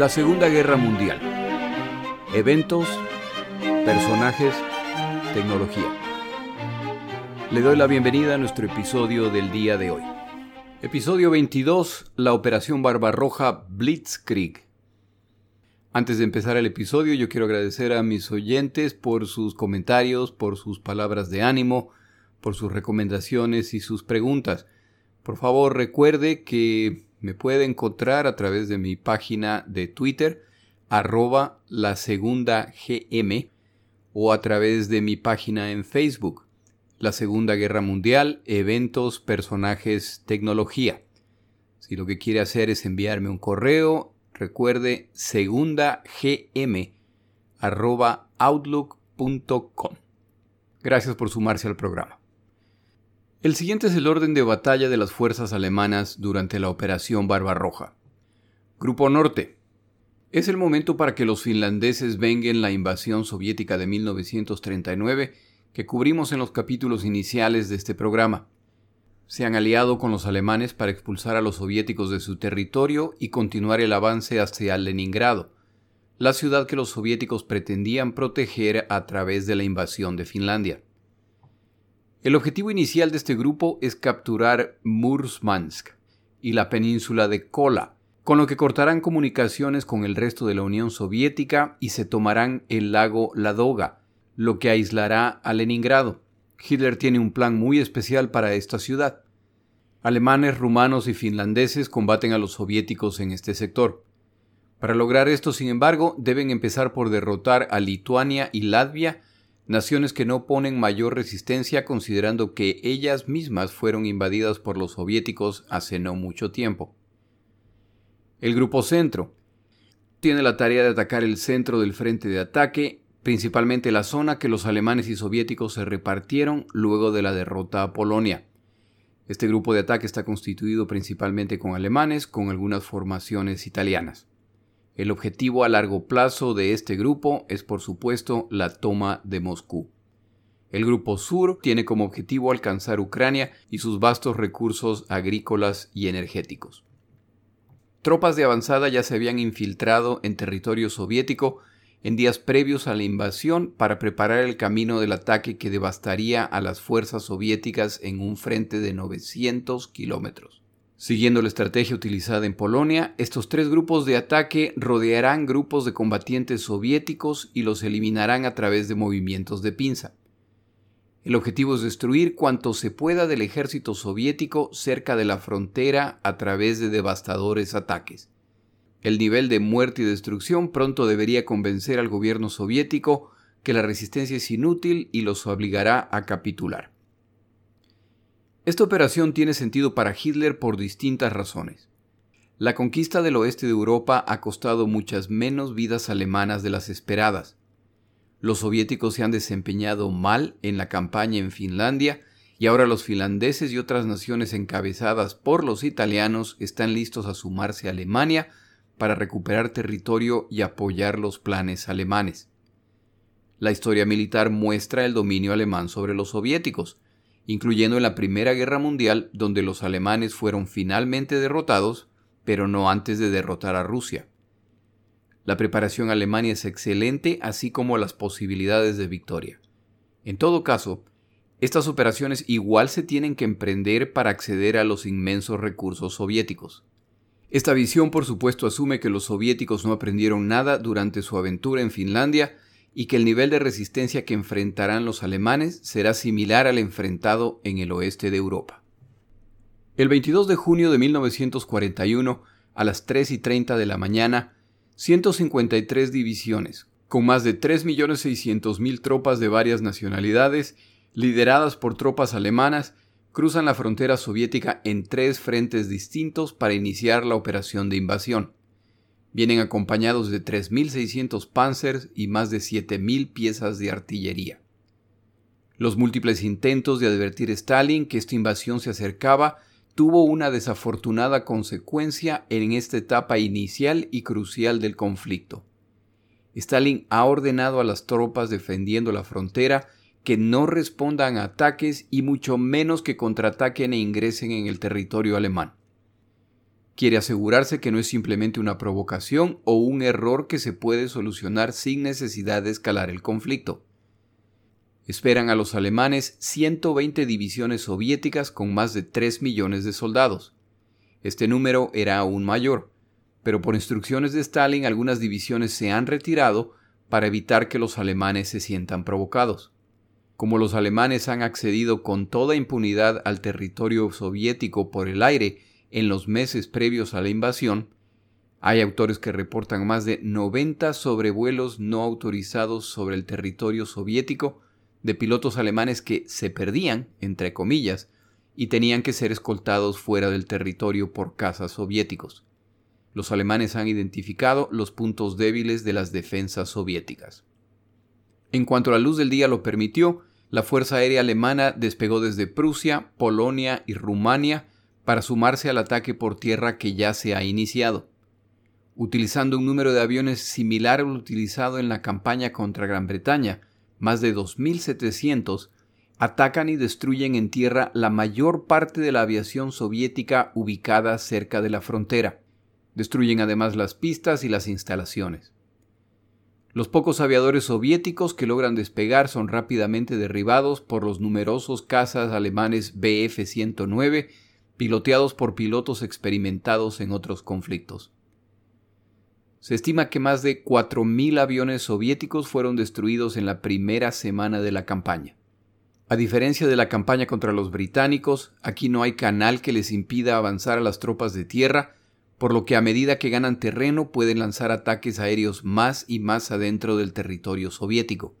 La Segunda Guerra Mundial. Eventos, personajes, tecnología. Le doy la bienvenida a nuestro episodio del día de hoy. Episodio 22, la Operación Barbarroja Blitzkrieg. Antes de empezar el episodio, yo quiero agradecer a mis oyentes por sus comentarios, por sus palabras de ánimo, por sus recomendaciones y sus preguntas. Por favor, recuerde que me puede encontrar a través de mi página de Twitter, arroba la segunda GM, o a través de mi página en Facebook, la Segunda Guerra Mundial, eventos, personajes, tecnología. Si lo que quiere hacer es enviarme un correo, recuerde segunda gm arroba outlook.com. Gracias por sumarse al programa. El siguiente es el orden de batalla de las fuerzas alemanas durante la Operación Barbarroja. Grupo Norte. Es el momento para que los finlandeses venguen la invasión soviética de 1939 que cubrimos en los capítulos iniciales de este programa. Se han aliado con los alemanes para expulsar a los soviéticos de su territorio y continuar el avance hacia Leningrado, la ciudad que los soviéticos pretendían proteger a través de la invasión de Finlandia. El objetivo inicial de este grupo es capturar Murmansk y la península de Kola, con lo que cortarán comunicaciones con el resto de la Unión Soviética y se tomarán el lago Ladoga, lo que aislará a Leningrado. Hitler tiene un plan muy especial para esta ciudad. Alemanes, rumanos y finlandeses combaten a los soviéticos en este sector. Para lograr esto, sin embargo, deben empezar por derrotar a Lituania y Latvia naciones que no ponen mayor resistencia considerando que ellas mismas fueron invadidas por los soviéticos hace no mucho tiempo. El Grupo Centro tiene la tarea de atacar el centro del frente de ataque, principalmente la zona que los alemanes y soviéticos se repartieron luego de la derrota a Polonia. Este grupo de ataque está constituido principalmente con alemanes, con algunas formaciones italianas. El objetivo a largo plazo de este grupo es por supuesto la toma de Moscú. El Grupo Sur tiene como objetivo alcanzar Ucrania y sus vastos recursos agrícolas y energéticos. Tropas de avanzada ya se habían infiltrado en territorio soviético en días previos a la invasión para preparar el camino del ataque que devastaría a las fuerzas soviéticas en un frente de 900 kilómetros. Siguiendo la estrategia utilizada en Polonia, estos tres grupos de ataque rodearán grupos de combatientes soviéticos y los eliminarán a través de movimientos de pinza. El objetivo es destruir cuanto se pueda del ejército soviético cerca de la frontera a través de devastadores ataques. El nivel de muerte y destrucción pronto debería convencer al gobierno soviético que la resistencia es inútil y los obligará a capitular. Esta operación tiene sentido para Hitler por distintas razones. La conquista del oeste de Europa ha costado muchas menos vidas alemanas de las esperadas. Los soviéticos se han desempeñado mal en la campaña en Finlandia y ahora los finlandeses y otras naciones encabezadas por los italianos están listos a sumarse a Alemania para recuperar territorio y apoyar los planes alemanes. La historia militar muestra el dominio alemán sobre los soviéticos, incluyendo en la Primera Guerra Mundial, donde los alemanes fueron finalmente derrotados, pero no antes de derrotar a Rusia. La preparación alemana es excelente, así como las posibilidades de victoria. En todo caso, estas operaciones igual se tienen que emprender para acceder a los inmensos recursos soviéticos. Esta visión, por supuesto, asume que los soviéticos no aprendieron nada durante su aventura en Finlandia y que el nivel de resistencia que enfrentarán los alemanes será similar al enfrentado en el oeste de Europa. El 22 de junio de 1941, a las 3 y 30 de la mañana, 153 divisiones, con más de 3.600.000 tropas de varias nacionalidades, lideradas por tropas alemanas, cruzan la frontera soviética en tres frentes distintos para iniciar la operación de invasión. Vienen acompañados de 3.600 panzers y más de 7.000 piezas de artillería. Los múltiples intentos de advertir a Stalin que esta invasión se acercaba tuvo una desafortunada consecuencia en esta etapa inicial y crucial del conflicto. Stalin ha ordenado a las tropas defendiendo la frontera que no respondan a ataques y mucho menos que contraataquen e ingresen en el territorio alemán. Quiere asegurarse que no es simplemente una provocación o un error que se puede solucionar sin necesidad de escalar el conflicto. Esperan a los alemanes 120 divisiones soviéticas con más de 3 millones de soldados. Este número era aún mayor, pero por instrucciones de Stalin algunas divisiones se han retirado para evitar que los alemanes se sientan provocados. Como los alemanes han accedido con toda impunidad al territorio soviético por el aire en los meses previos a la invasión, hay autores que reportan más de 90 sobrevuelos no autorizados sobre el territorio soviético de pilotos alemanes que se perdían, entre comillas, y tenían que ser escoltados fuera del territorio por cazas soviéticos. Los alemanes han identificado los puntos débiles de las defensas soviéticas. En cuanto la luz del día lo permitió, la Fuerza Aérea Alemana despegó desde Prusia, Polonia y Rumania para sumarse al ataque por tierra que ya se ha iniciado. Utilizando un número de aviones similar al utilizado en la campaña contra Gran Bretaña, más de 2.700, atacan y destruyen en tierra la mayor parte de la aviación soviética ubicada cerca de la frontera. Destruyen además las pistas y las instalaciones. Los pocos aviadores soviéticos que logran despegar son rápidamente derribados por los numerosos cazas alemanes Bf-109, piloteados por pilotos experimentados en otros conflictos. Se estima que más de 4.000 aviones soviéticos fueron destruidos en la primera semana de la campaña. A diferencia de la campaña contra los británicos, aquí no hay canal que les impida avanzar a las tropas de tierra, por lo que a medida que ganan terreno pueden lanzar ataques aéreos más y más adentro del territorio soviético.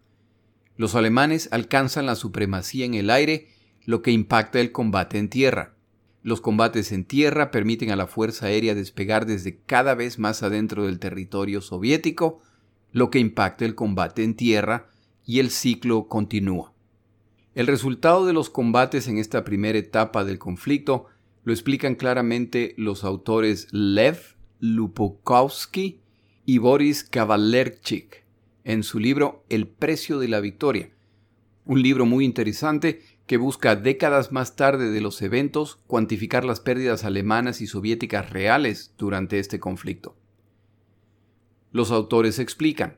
Los alemanes alcanzan la supremacía en el aire, lo que impacta el combate en tierra. Los combates en tierra permiten a la Fuerza Aérea despegar desde cada vez más adentro del territorio soviético, lo que impacta el combate en tierra y el ciclo continúa. El resultado de los combates en esta primera etapa del conflicto lo explican claramente los autores Lev Lupokovsky y Boris Kavalerchik en su libro El precio de la victoria, un libro muy interesante que busca décadas más tarde de los eventos cuantificar las pérdidas alemanas y soviéticas reales durante este conflicto. Los autores explican,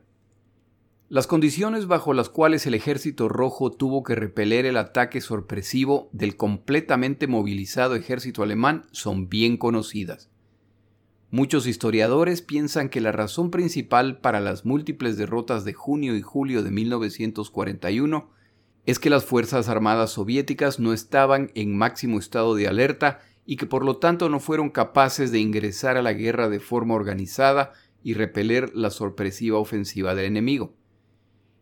las condiciones bajo las cuales el ejército rojo tuvo que repeler el ataque sorpresivo del completamente movilizado ejército alemán son bien conocidas. Muchos historiadores piensan que la razón principal para las múltiples derrotas de junio y julio de 1941 es que las Fuerzas Armadas soviéticas no estaban en máximo estado de alerta y que por lo tanto no fueron capaces de ingresar a la guerra de forma organizada y repeler la sorpresiva ofensiva del enemigo.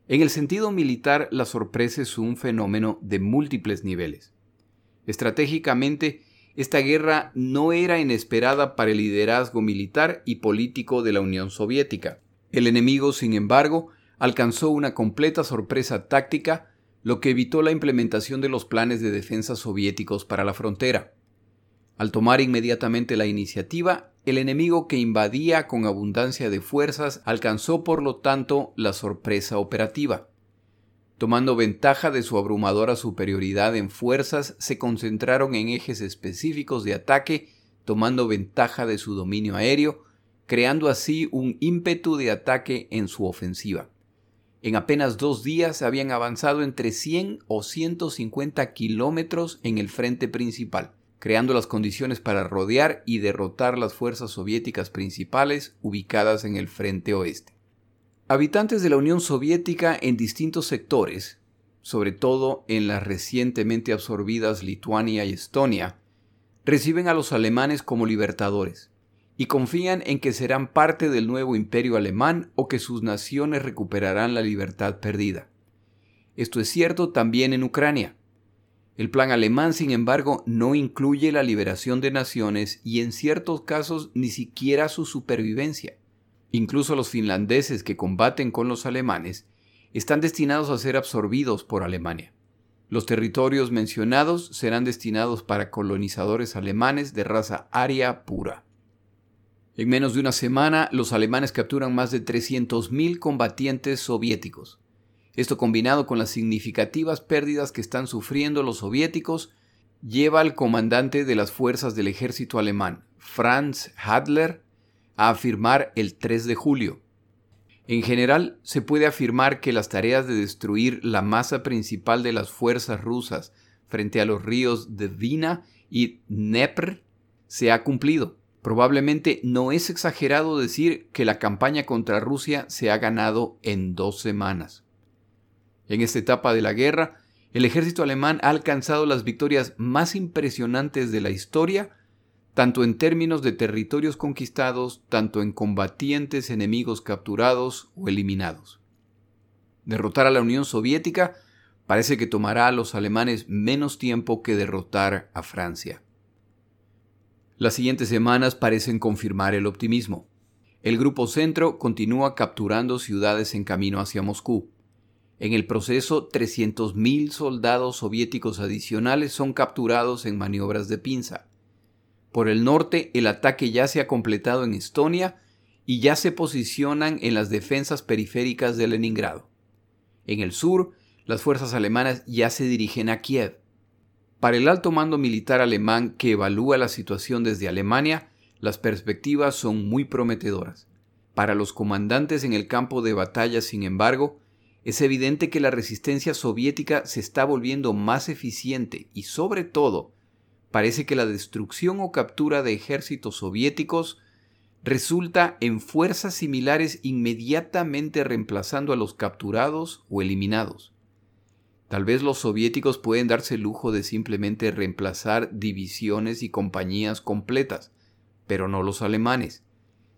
En el sentido militar, la sorpresa es un fenómeno de múltiples niveles. Estratégicamente, esta guerra no era inesperada para el liderazgo militar y político de la Unión Soviética. El enemigo, sin embargo, alcanzó una completa sorpresa táctica lo que evitó la implementación de los planes de defensa soviéticos para la frontera. Al tomar inmediatamente la iniciativa, el enemigo que invadía con abundancia de fuerzas alcanzó por lo tanto la sorpresa operativa. Tomando ventaja de su abrumadora superioridad en fuerzas, se concentraron en ejes específicos de ataque, tomando ventaja de su dominio aéreo, creando así un ímpetu de ataque en su ofensiva. En apenas dos días habían avanzado entre 100 o 150 kilómetros en el frente principal, creando las condiciones para rodear y derrotar las fuerzas soviéticas principales ubicadas en el frente oeste. Habitantes de la Unión Soviética en distintos sectores, sobre todo en las recientemente absorbidas Lituania y Estonia, reciben a los alemanes como libertadores y confían en que serán parte del nuevo imperio alemán o que sus naciones recuperarán la libertad perdida. Esto es cierto también en Ucrania. El plan alemán, sin embargo, no incluye la liberación de naciones y en ciertos casos ni siquiera su supervivencia. Incluso los finlandeses que combaten con los alemanes están destinados a ser absorbidos por Alemania. Los territorios mencionados serán destinados para colonizadores alemanes de raza aria pura. En menos de una semana, los alemanes capturan más de 300.000 combatientes soviéticos. Esto combinado con las significativas pérdidas que están sufriendo los soviéticos, lleva al comandante de las fuerzas del ejército alemán, Franz Hadler a afirmar el 3 de julio. En general, se puede afirmar que las tareas de destruir la masa principal de las fuerzas rusas frente a los ríos de Dvina y Dnepr se ha cumplido. Probablemente no es exagerado decir que la campaña contra Rusia se ha ganado en dos semanas. En esta etapa de la guerra, el ejército alemán ha alcanzado las victorias más impresionantes de la historia, tanto en términos de territorios conquistados, tanto en combatientes enemigos capturados o eliminados. Derrotar a la Unión Soviética parece que tomará a los alemanes menos tiempo que derrotar a Francia. Las siguientes semanas parecen confirmar el optimismo. El Grupo Centro continúa capturando ciudades en camino hacia Moscú. En el proceso, 300.000 soldados soviéticos adicionales son capturados en maniobras de pinza. Por el norte, el ataque ya se ha completado en Estonia y ya se posicionan en las defensas periféricas de Leningrado. En el sur, las fuerzas alemanas ya se dirigen a Kiev. Para el alto mando militar alemán que evalúa la situación desde Alemania, las perspectivas son muy prometedoras. Para los comandantes en el campo de batalla, sin embargo, es evidente que la resistencia soviética se está volviendo más eficiente y sobre todo parece que la destrucción o captura de ejércitos soviéticos resulta en fuerzas similares inmediatamente reemplazando a los capturados o eliminados. Tal vez los soviéticos pueden darse el lujo de simplemente reemplazar divisiones y compañías completas, pero no los alemanes.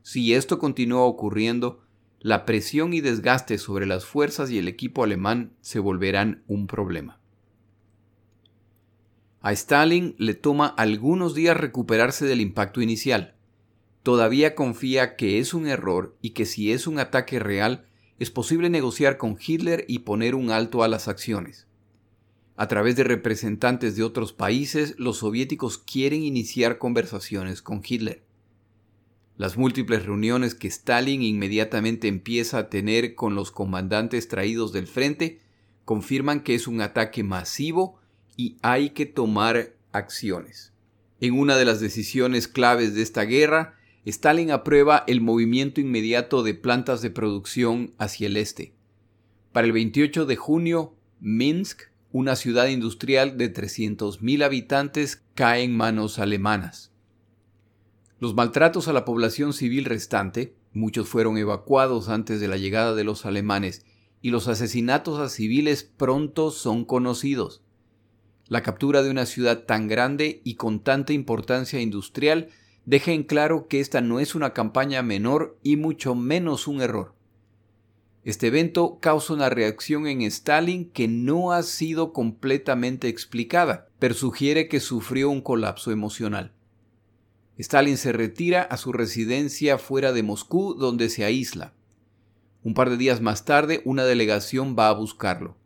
Si esto continúa ocurriendo, la presión y desgaste sobre las fuerzas y el equipo alemán se volverán un problema. A Stalin le toma algunos días recuperarse del impacto inicial. Todavía confía que es un error y que si es un ataque real, es posible negociar con Hitler y poner un alto a las acciones. A través de representantes de otros países, los soviéticos quieren iniciar conversaciones con Hitler. Las múltiples reuniones que Stalin inmediatamente empieza a tener con los comandantes traídos del frente confirman que es un ataque masivo y hay que tomar acciones. En una de las decisiones claves de esta guerra, Stalin aprueba el movimiento inmediato de plantas de producción hacia el este. Para el 28 de junio, Minsk, una ciudad industrial de 300.000 habitantes, cae en manos alemanas. Los maltratos a la población civil restante, muchos fueron evacuados antes de la llegada de los alemanes, y los asesinatos a civiles pronto son conocidos. La captura de una ciudad tan grande y con tanta importancia industrial deja en claro que esta no es una campaña menor y mucho menos un error. Este evento causa una reacción en Stalin que no ha sido completamente explicada, pero sugiere que sufrió un colapso emocional. Stalin se retira a su residencia fuera de Moscú, donde se aísla. Un par de días más tarde, una delegación va a buscarlo.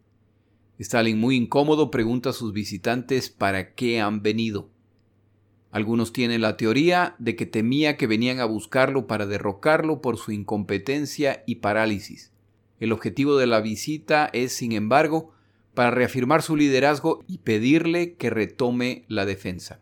Stalin, muy incómodo, pregunta a sus visitantes para qué han venido. Algunos tienen la teoría de que temía que venían a buscarlo para derrocarlo por su incompetencia y parálisis. El objetivo de la visita es, sin embargo, para reafirmar su liderazgo y pedirle que retome la defensa.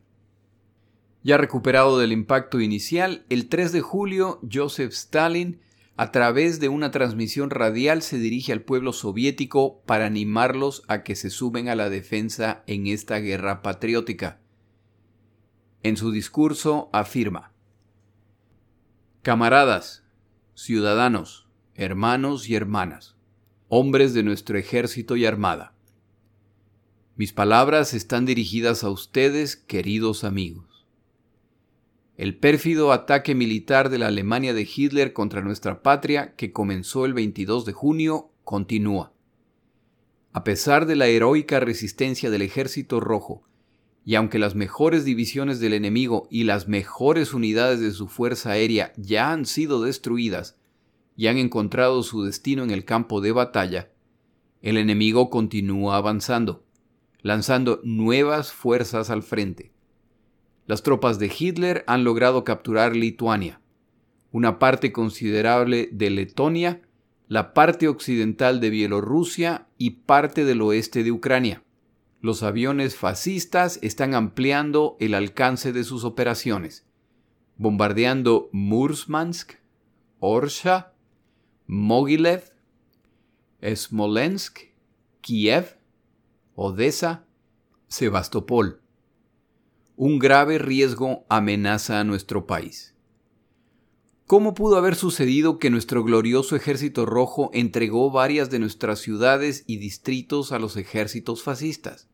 Ya recuperado del impacto inicial, el 3 de julio, Joseph Stalin, a través de una transmisión radial, se dirige al pueblo soviético para animarlos a que se suben a la defensa en esta guerra patriótica. En su discurso afirma, Camaradas, ciudadanos, hermanos y hermanas, hombres de nuestro ejército y armada. Mis palabras están dirigidas a ustedes, queridos amigos. El pérfido ataque militar de la Alemania de Hitler contra nuestra patria, que comenzó el 22 de junio, continúa. A pesar de la heroica resistencia del Ejército Rojo y aunque las mejores divisiones del enemigo y las mejores unidades de su fuerza aérea ya han sido destruidas y han encontrado su destino en el campo de batalla, el enemigo continúa avanzando, lanzando nuevas fuerzas al frente. Las tropas de Hitler han logrado capturar Lituania, una parte considerable de Letonia, la parte occidental de Bielorrusia y parte del oeste de Ucrania los aviones fascistas están ampliando el alcance de sus operaciones. bombardeando Murmansk, Orsha, Mogilev, Smolensk, Kiev, Odessa, Sebastopol. Un grave riesgo amenaza a nuestro país. ¿Cómo pudo haber sucedido que nuestro glorioso ejército rojo entregó varias de nuestras ciudades y distritos a los ejércitos fascistas?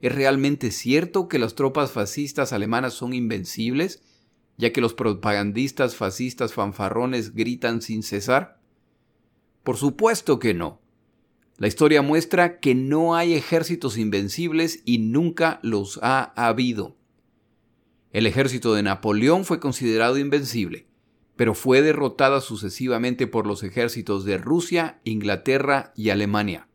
¿Es realmente cierto que las tropas fascistas alemanas son invencibles, ya que los propagandistas fascistas fanfarrones gritan sin cesar? Por supuesto que no. La historia muestra que no hay ejércitos invencibles y nunca los ha habido. El ejército de Napoleón fue considerado invencible pero fue derrotada sucesivamente por los ejércitos de Rusia, Inglaterra y Alemania.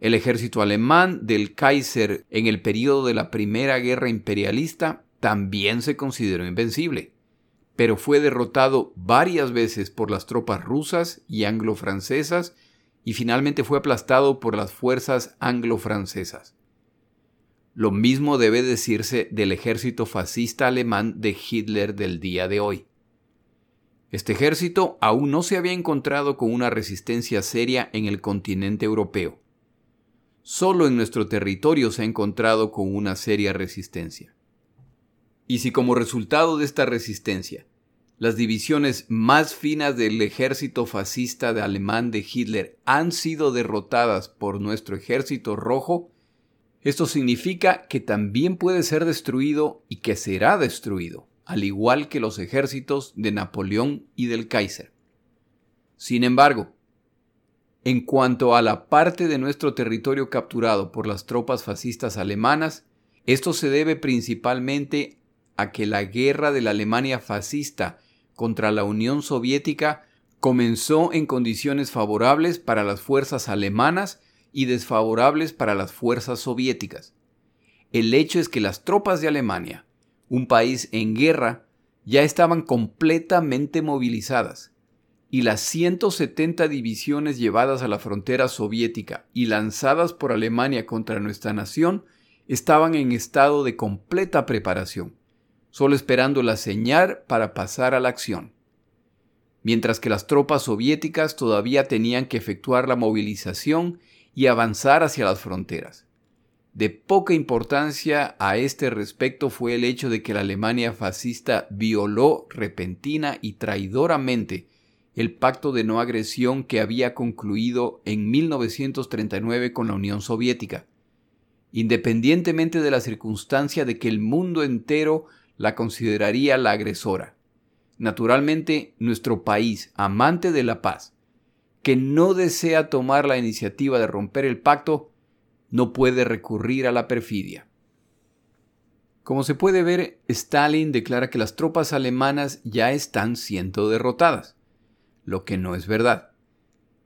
El ejército alemán del Kaiser en el período de la Primera Guerra Imperialista también se consideró invencible, pero fue derrotado varias veces por las tropas rusas y anglo-francesas y finalmente fue aplastado por las fuerzas anglo-francesas. Lo mismo debe decirse del ejército fascista alemán de Hitler del día de hoy. Este ejército aún no se había encontrado con una resistencia seria en el continente europeo. Solo en nuestro territorio se ha encontrado con una seria resistencia. Y si como resultado de esta resistencia, las divisiones más finas del ejército fascista de alemán de Hitler han sido derrotadas por nuestro ejército rojo, esto significa que también puede ser destruido y que será destruido al igual que los ejércitos de Napoleón y del Kaiser. Sin embargo, en cuanto a la parte de nuestro territorio capturado por las tropas fascistas alemanas, esto se debe principalmente a que la guerra de la Alemania fascista contra la Unión Soviética comenzó en condiciones favorables para las fuerzas alemanas y desfavorables para las fuerzas soviéticas. El hecho es que las tropas de Alemania, un país en guerra, ya estaban completamente movilizadas, y las 170 divisiones llevadas a la frontera soviética y lanzadas por Alemania contra nuestra nación estaban en estado de completa preparación, solo esperando la señal para pasar a la acción. Mientras que las tropas soviéticas todavía tenían que efectuar la movilización y avanzar hacia las fronteras. De poca importancia a este respecto fue el hecho de que la Alemania fascista violó repentina y traidoramente el pacto de no agresión que había concluido en 1939 con la Unión Soviética, independientemente de la circunstancia de que el mundo entero la consideraría la agresora. Naturalmente, nuestro país, amante de la paz, que no desea tomar la iniciativa de romper el pacto, no puede recurrir a la perfidia. Como se puede ver, Stalin declara que las tropas alemanas ya están siendo derrotadas, lo que no es verdad,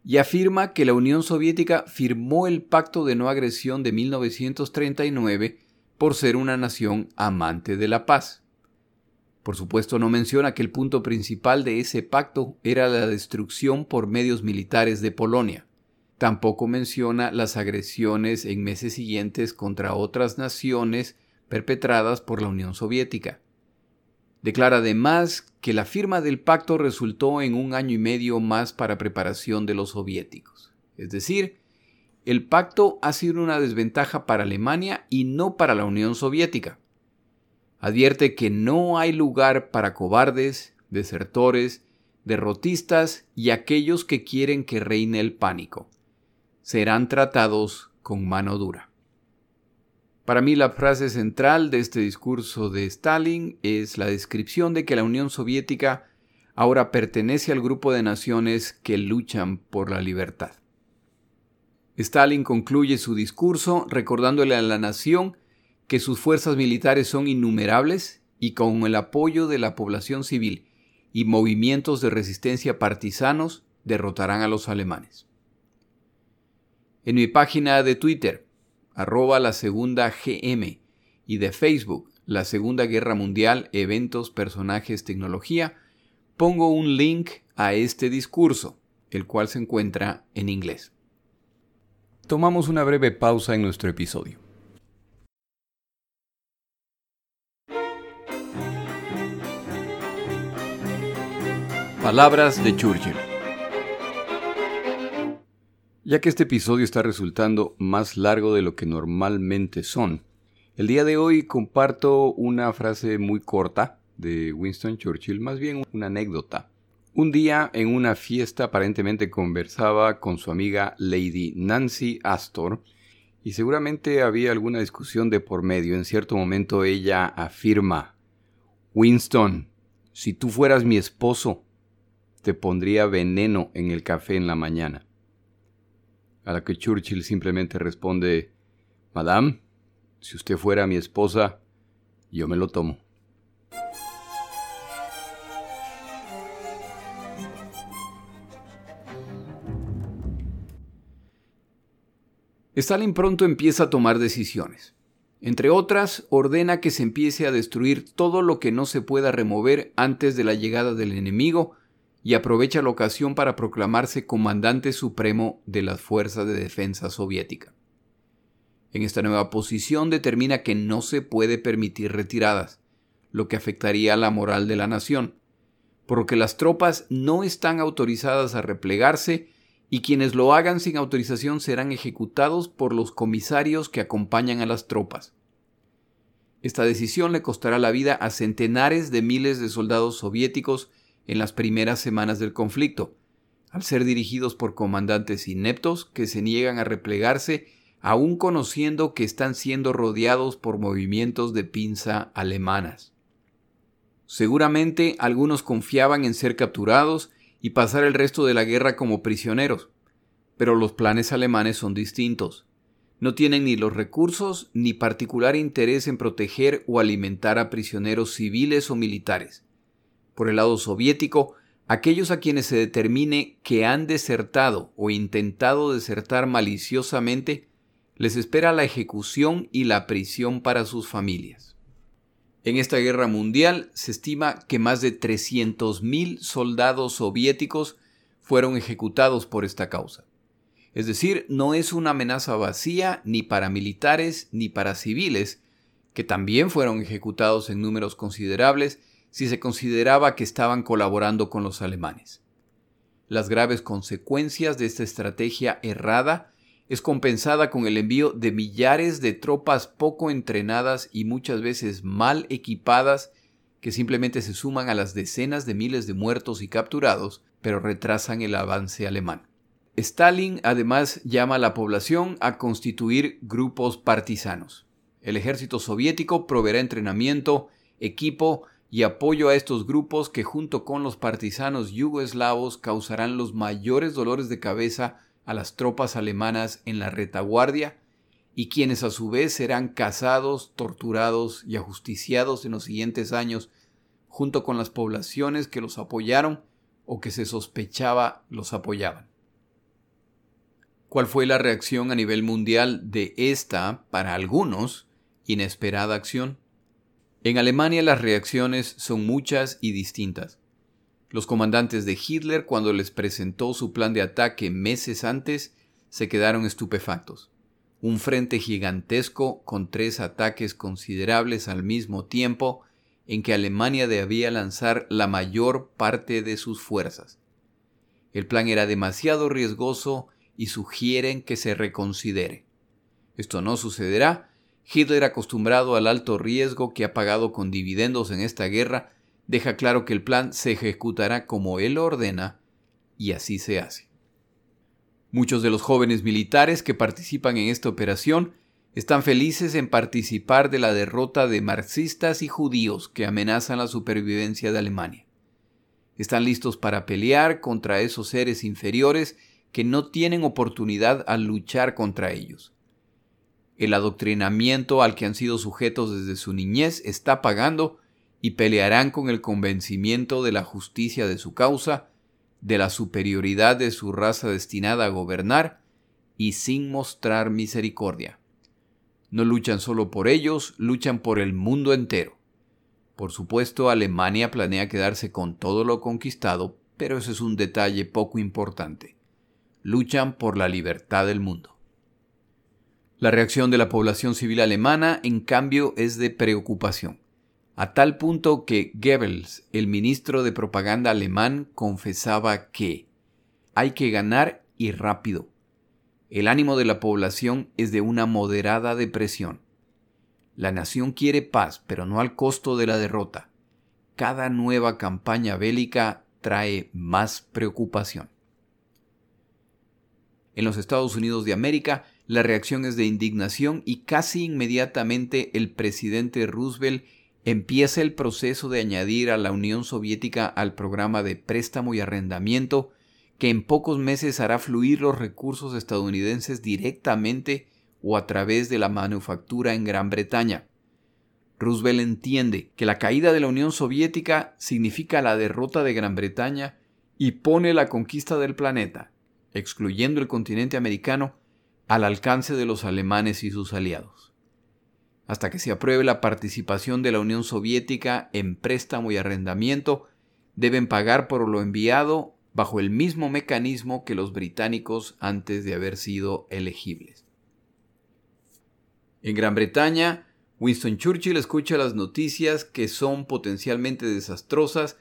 y afirma que la Unión Soviética firmó el Pacto de No Agresión de 1939 por ser una nación amante de la paz. Por supuesto no menciona que el punto principal de ese pacto era la destrucción por medios militares de Polonia. Tampoco menciona las agresiones en meses siguientes contra otras naciones perpetradas por la Unión Soviética. Declara además que la firma del pacto resultó en un año y medio más para preparación de los soviéticos. Es decir, el pacto ha sido una desventaja para Alemania y no para la Unión Soviética. Advierte que no hay lugar para cobardes, desertores, derrotistas y aquellos que quieren que reine el pánico serán tratados con mano dura. Para mí la frase central de este discurso de Stalin es la descripción de que la Unión Soviética ahora pertenece al grupo de naciones que luchan por la libertad. Stalin concluye su discurso recordándole a la nación que sus fuerzas militares son innumerables y con el apoyo de la población civil y movimientos de resistencia partisanos derrotarán a los alemanes. En mi página de Twitter, arroba la segunda GM, y de Facebook, la Segunda Guerra Mundial, Eventos, Personajes, Tecnología, pongo un link a este discurso, el cual se encuentra en inglés. Tomamos una breve pausa en nuestro Palabras de Churchill. Ya que este episodio está resultando más largo de lo que normalmente son, el día de hoy comparto una frase muy corta de Winston Churchill, más bien una anécdota. Un día en una fiesta aparentemente conversaba con su amiga Lady Nancy Astor y seguramente había alguna discusión de por medio. En cierto momento ella afirma, Winston, si tú fueras mi esposo, te pondría veneno en el café en la mañana. A la que Churchill simplemente responde, Madame, si usted fuera mi esposa, yo me lo tomo. Stalin pronto empieza a tomar decisiones. Entre otras, ordena que se empiece a destruir todo lo que no se pueda remover antes de la llegada del enemigo y aprovecha la ocasión para proclamarse comandante supremo de las fuerzas de defensa soviética. En esta nueva posición determina que no se puede permitir retiradas, lo que afectaría la moral de la nación, porque las tropas no están autorizadas a replegarse y quienes lo hagan sin autorización serán ejecutados por los comisarios que acompañan a las tropas. Esta decisión le costará la vida a centenares de miles de soldados soviéticos en las primeras semanas del conflicto, al ser dirigidos por comandantes ineptos que se niegan a replegarse aun conociendo que están siendo rodeados por movimientos de pinza alemanas. Seguramente algunos confiaban en ser capturados y pasar el resto de la guerra como prisioneros. Pero los planes alemanes son distintos. No tienen ni los recursos ni particular interés en proteger o alimentar a prisioneros civiles o militares. Por el lado soviético, aquellos a quienes se determine que han desertado o intentado desertar maliciosamente, les espera la ejecución y la prisión para sus familias. En esta guerra mundial se estima que más de 300.000 soldados soviéticos fueron ejecutados por esta causa. Es decir, no es una amenaza vacía ni para militares ni para civiles, que también fueron ejecutados en números considerables si se consideraba que estaban colaborando con los alemanes. Las graves consecuencias de esta estrategia errada es compensada con el envío de millares de tropas poco entrenadas y muchas veces mal equipadas que simplemente se suman a las decenas de miles de muertos y capturados, pero retrasan el avance alemán. Stalin además llama a la población a constituir grupos partisanos. El ejército soviético proveerá entrenamiento, equipo y apoyo a estos grupos que junto con los partisanos yugoslavos causarán los mayores dolores de cabeza a las tropas alemanas en la retaguardia y quienes a su vez serán cazados, torturados y ajusticiados en los siguientes años junto con las poblaciones que los apoyaron o que se sospechaba los apoyaban. ¿Cuál fue la reacción a nivel mundial de esta, para algunos, inesperada acción? En Alemania las reacciones son muchas y distintas. Los comandantes de Hitler, cuando les presentó su plan de ataque meses antes, se quedaron estupefactos. Un frente gigantesco con tres ataques considerables al mismo tiempo en que Alemania debía lanzar la mayor parte de sus fuerzas. El plan era demasiado riesgoso y sugieren que se reconsidere. Esto no sucederá. Hitler, acostumbrado al alto riesgo que ha pagado con dividendos en esta guerra, deja claro que el plan se ejecutará como él ordena y así se hace. Muchos de los jóvenes militares que participan en esta operación están felices en participar de la derrota de marxistas y judíos que amenazan la supervivencia de Alemania. Están listos para pelear contra esos seres inferiores que no tienen oportunidad al luchar contra ellos. El adoctrinamiento al que han sido sujetos desde su niñez está pagando y pelearán con el convencimiento de la justicia de su causa, de la superioridad de su raza destinada a gobernar, y sin mostrar misericordia. No luchan solo por ellos, luchan por el mundo entero. Por supuesto, Alemania planea quedarse con todo lo conquistado, pero ese es un detalle poco importante. Luchan por la libertad del mundo. La reacción de la población civil alemana, en cambio, es de preocupación. a tal punto que Goebbels, el ministro de propaganda alemán, confesaba que hay que ganar y rápido. El ánimo de la población es de una moderada depresión. La nación quiere paz, pero no al costo de la derrota. Cada nueva campaña bélica trae más preocupación. En los Estados Unidos de América, la reacción es de indignación y casi inmediatamente el presidente Roosevelt empieza el proceso de añadir a la Unión Soviética al programa de préstamo y arrendamiento que en pocos meses hará fluir los recursos estadounidenses directamente o a través de la manufactura en Gran Bretaña. Roosevelt entiende que la caída de la Unión Soviética significa la derrota de Gran Bretaña y pone la conquista del planeta, excluyendo el continente americano, al alcance de los alemanes y sus aliados. Hasta que se apruebe la participación de la Unión Soviética en préstamo y arrendamiento, deben pagar por lo enviado bajo el mismo mecanismo que los británicos antes de haber sido elegibles. En Gran Bretaña, Winston Churchill escucha las noticias que son potencialmente desastrosas,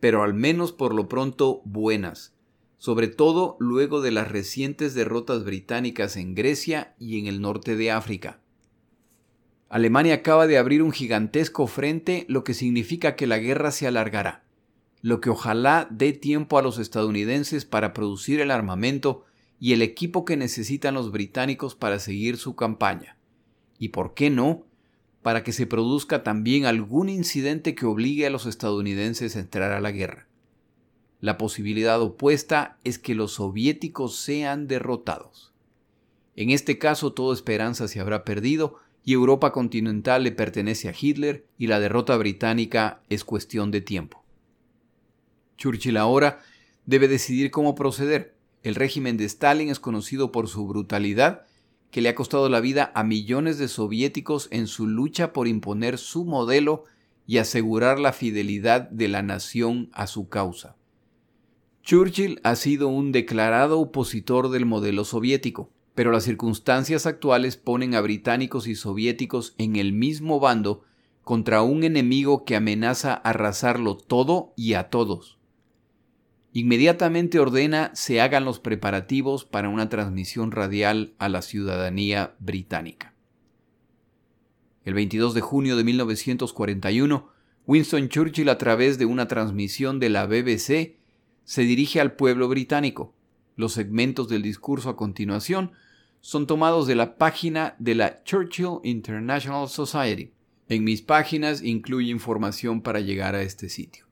pero al menos por lo pronto buenas, sobre todo luego de las recientes derrotas británicas en Grecia y en el norte de África. Alemania acaba de abrir un gigantesco frente, lo que significa que la guerra se alargará, lo que ojalá dé tiempo a los estadounidenses para producir el armamento y el equipo que necesitan los británicos para seguir su campaña y, por qué no, para que se produzca también algún incidente que obligue a los estadounidenses a entrar a la guerra. La posibilidad opuesta es que los soviéticos sean derrotados. En este caso toda esperanza se habrá perdido y Europa continental le pertenece a Hitler y la derrota británica es cuestión de tiempo. Churchill ahora debe decidir cómo proceder. El régimen de Stalin es conocido por su brutalidad que le ha costado la vida a millones de soviéticos en su lucha por imponer su modelo y asegurar la fidelidad de la nación a su causa. Churchill ha sido un declarado opositor del modelo soviético, pero las circunstancias actuales ponen a británicos y soviéticos en el mismo bando contra un enemigo que amenaza arrasarlo todo y a todos. Inmediatamente ordena se hagan los preparativos para una transmisión radial a la ciudadanía británica. El 22 de junio de 1941, Winston Churchill a través de una transmisión de la BBC se dirige al pueblo británico. Los segmentos del discurso a continuación son tomados de la página de la Churchill International Society. En mis páginas incluye información para llegar a este sitio.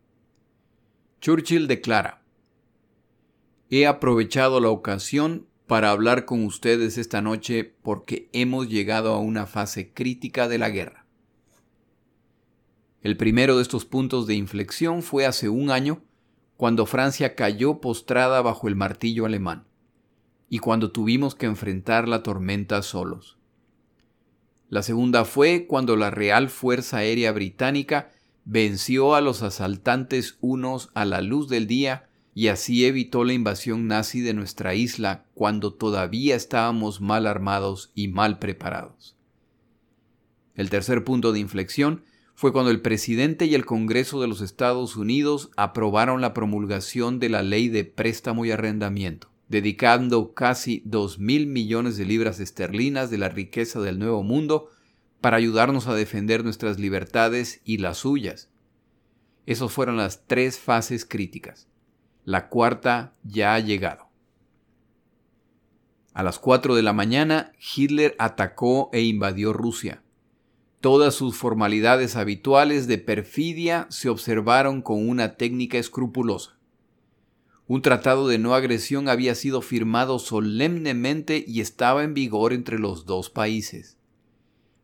Churchill declara, He aprovechado la ocasión para hablar con ustedes esta noche porque hemos llegado a una fase crítica de la guerra. El primero de estos puntos de inflexión fue hace un año, cuando Francia cayó postrada bajo el martillo alemán, y cuando tuvimos que enfrentar la tormenta solos. La segunda fue cuando la Real Fuerza Aérea Británica venció a los asaltantes unos a la luz del día y así evitó la invasión nazi de nuestra isla cuando todavía estábamos mal armados y mal preparados. El tercer punto de inflexión fue cuando el presidente y el Congreso de los Estados Unidos aprobaron la promulgación de la ley de préstamo y arrendamiento, dedicando casi dos mil millones de libras esterlinas de la riqueza del Nuevo Mundo para ayudarnos a defender nuestras libertades y las suyas. Esas fueron las tres fases críticas. La cuarta ya ha llegado. A las 4 de la mañana, Hitler atacó e invadió Rusia. Todas sus formalidades habituales de perfidia se observaron con una técnica escrupulosa. Un tratado de no agresión había sido firmado solemnemente y estaba en vigor entre los dos países.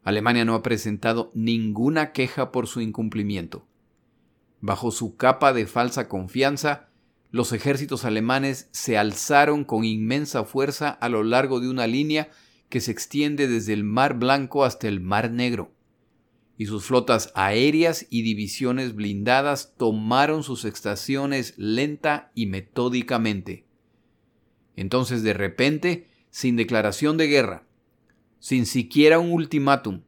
Alemania no ha presentado ninguna queja por su incumplimiento. Bajo su capa de falsa confianza, los ejércitos alemanes se alzaron con inmensa fuerza a lo largo de una línea que se extiende desde el Mar Blanco hasta el Mar Negro, y sus flotas aéreas y divisiones blindadas tomaron sus estaciones lenta y metódicamente. Entonces de repente, sin declaración de guerra, sin siquiera un ultimátum,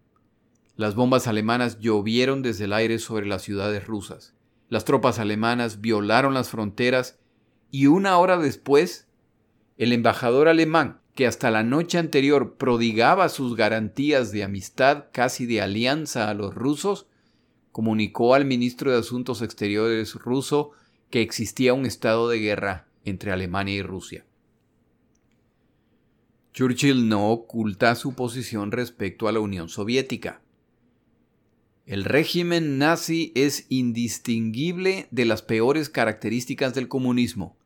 Las bombas alemanas llovieron desde el aire sobre las ciudades rusas. Las tropas alemanas violaron las fronteras y una hora después, el embajador alemán, que hasta la noche anterior prodigaba sus garantías de amistad, casi de alianza a los rusos, comunicó al ministro de Asuntos Exteriores ruso que existía un estado de guerra entre Alemania y Rusia. Churchill no oculta su posición respecto a la Unión Soviética. El régimen nazi es indistinguible de las peores características del comunismo.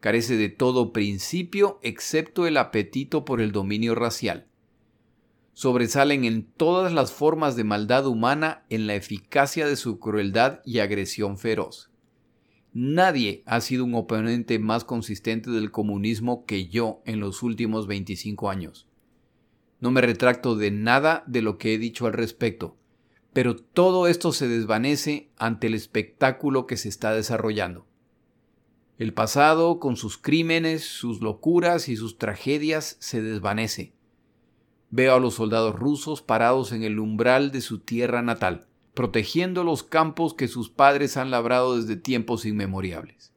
Carece de todo principio excepto el apetito por el dominio racial. Sobresalen en todas las formas de maldad humana en la eficacia de su crueldad y agresión feroz. Nadie ha sido un oponente más consistente del comunismo que yo en los últimos 25 años. No me retracto de nada de lo que he dicho al respecto pero todo esto se desvanece ante el espectáculo que se está desarrollando. El pasado, con sus crímenes, sus locuras y sus tragedias, se desvanece. Veo a los soldados rusos parados en el umbral de su tierra natal, protegiendo los campos que sus padres han labrado desde tiempos inmemoriales.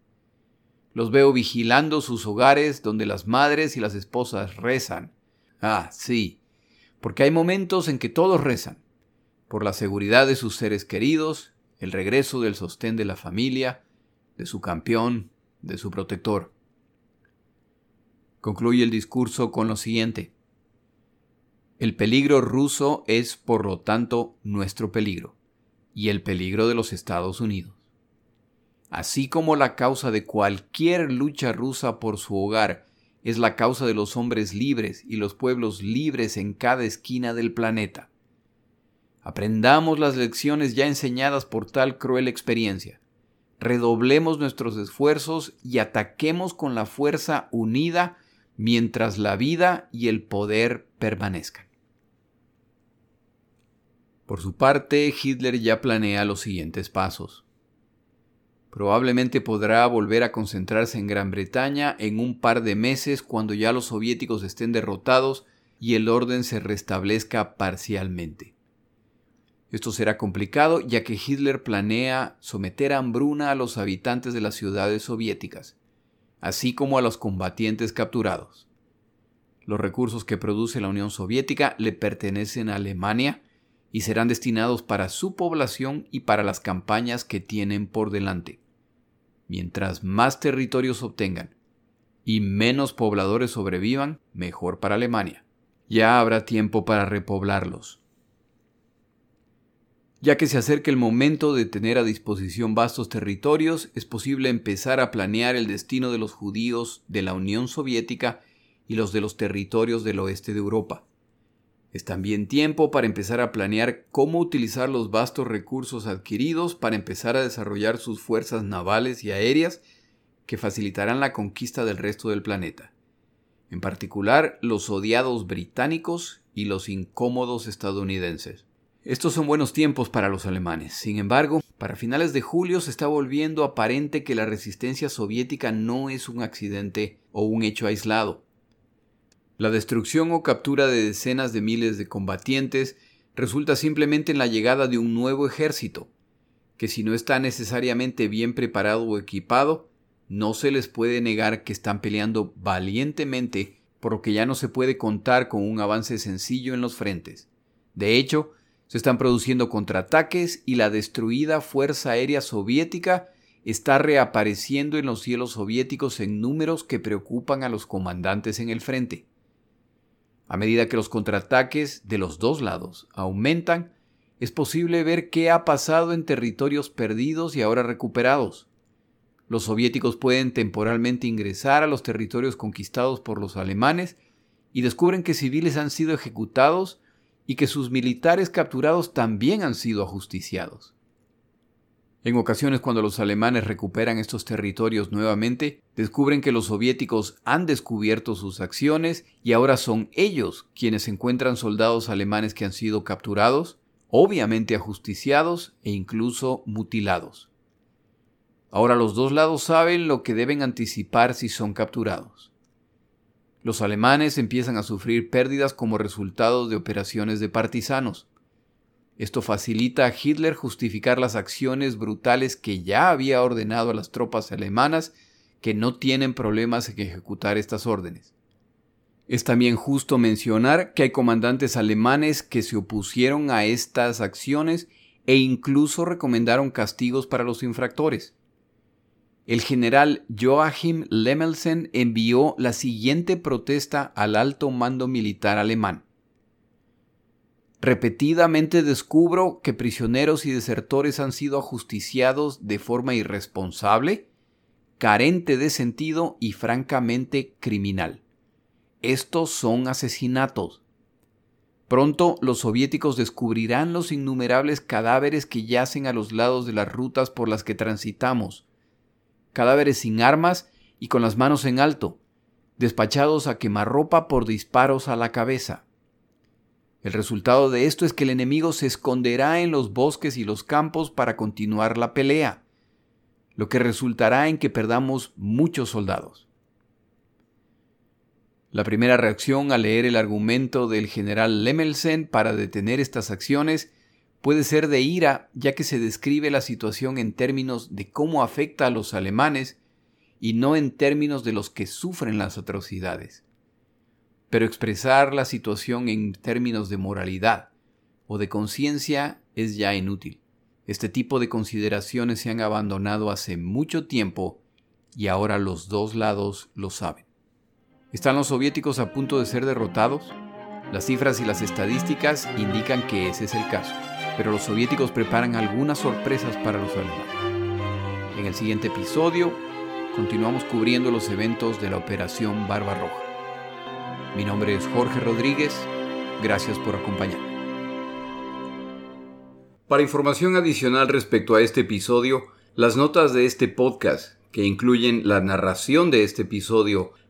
Los veo vigilando sus hogares donde las madres y las esposas rezan. Ah, sí, porque hay momentos en que todos rezan por la seguridad de sus seres queridos, el regreso del sostén de la familia, de su campeón, de su protector. Concluye el discurso con lo siguiente. El peligro ruso es, por lo tanto, nuestro peligro, y el peligro de los Estados Unidos. Así como la causa de cualquier lucha rusa por su hogar es la causa de los hombres libres y los pueblos libres en cada esquina del planeta, Aprendamos las lecciones ya enseñadas por tal cruel experiencia. Redoblemos nuestros esfuerzos y ataquemos con la fuerza unida mientras la vida y el poder permanezcan. Por su parte, Hitler ya planea los siguientes pasos. Probablemente podrá volver a concentrarse en Gran Bretaña en un par de meses cuando ya los soviéticos estén derrotados y el orden se restablezca parcialmente. Esto será complicado ya que Hitler planea someter a hambruna a los habitantes de las ciudades soviéticas, así como a los combatientes capturados. Los recursos que produce la Unión Soviética le pertenecen a Alemania y serán destinados para su población y para las campañas que tienen por delante. Mientras más territorios obtengan y menos pobladores sobrevivan, mejor para Alemania. Ya habrá tiempo para repoblarlos ya que se acerca el momento de tener a disposición vastos territorios, es posible empezar a planear el destino de los judíos de la Unión Soviética y los de los territorios del oeste de Europa. Es también tiempo para empezar a planear cómo utilizar los vastos recursos adquiridos para empezar a desarrollar sus fuerzas navales y aéreas que facilitarán la conquista del resto del planeta. En particular, los odiados británicos y los incómodos estadounidenses. Estos son buenos tiempos para los alemanes. Sin embargo, para finales de julio se está volviendo aparente que la resistencia soviética no es un accidente o un hecho aislado. La destrucción o captura de decenas de miles de combatientes resulta simplemente en la llegada de un nuevo ejército, que si no está necesariamente bien preparado o equipado, no se les puede negar que están peleando valientemente por lo que ya no se puede contar con un avance sencillo en los frentes. De hecho, se están produciendo contraataques y la destruida Fuerza Aérea Soviética está reapareciendo en los cielos soviéticos en números que preocupan a los comandantes en el frente. A medida que los contraataques de los dos lados aumentan, es posible ver qué ha pasado en territorios perdidos y ahora recuperados. Los soviéticos pueden temporalmente ingresar a los territorios conquistados por los alemanes y descubren que civiles han sido ejecutados y que sus militares capturados también han sido ajusticiados. En ocasiones cuando los alemanes recuperan estos territorios nuevamente, descubren que los soviéticos han descubierto sus acciones y ahora son ellos quienes encuentran soldados alemanes que han sido capturados, obviamente ajusticiados e incluso mutilados. Ahora los dos lados saben lo que deben anticipar si son capturados. Los alemanes empiezan a sufrir pérdidas como resultado de operaciones de partisanos. Esto facilita a Hitler justificar las acciones brutales que ya había ordenado a las tropas alemanas que no tienen problemas en ejecutar estas órdenes. Es también justo mencionar que hay comandantes alemanes que se opusieron a estas acciones e incluso recomendaron castigos para los infractores. El general Joachim Lemmelsen envió la siguiente protesta al alto mando militar alemán. Repetidamente descubro que prisioneros y desertores han sido ajusticiados de forma irresponsable, carente de sentido y francamente criminal. Estos son asesinatos. Pronto los soviéticos descubrirán los innumerables cadáveres que yacen a los lados de las rutas por las que transitamos. Cadáveres sin armas y con las manos en alto, despachados a quemarropa por disparos a la cabeza. El resultado de esto es que el enemigo se esconderá en los bosques y los campos para continuar la pelea, lo que resultará en que perdamos muchos soldados. La primera reacción al leer el argumento del general Lemmelsen para detener estas acciones puede ser de ira, ya que se describe la situación en términos de cómo afecta a los alemanes y no en términos de los que sufren las atrocidades. Pero expresar la situación en términos de moralidad o de conciencia es ya inútil. Este tipo de consideraciones se han abandonado hace mucho tiempo y ahora los dos lados lo saben. ¿Están los soviéticos a punto de ser derrotados? Las cifras y las estadísticas indican que ese es el caso, pero los soviéticos preparan algunas sorpresas para los alemanes. En el siguiente episodio continuamos cubriendo los eventos de la Operación Barbarroja. Mi nombre es Jorge Rodríguez, gracias por acompañarme. Para información adicional respecto a este episodio, las notas de este podcast, que incluyen la narración de este episodio,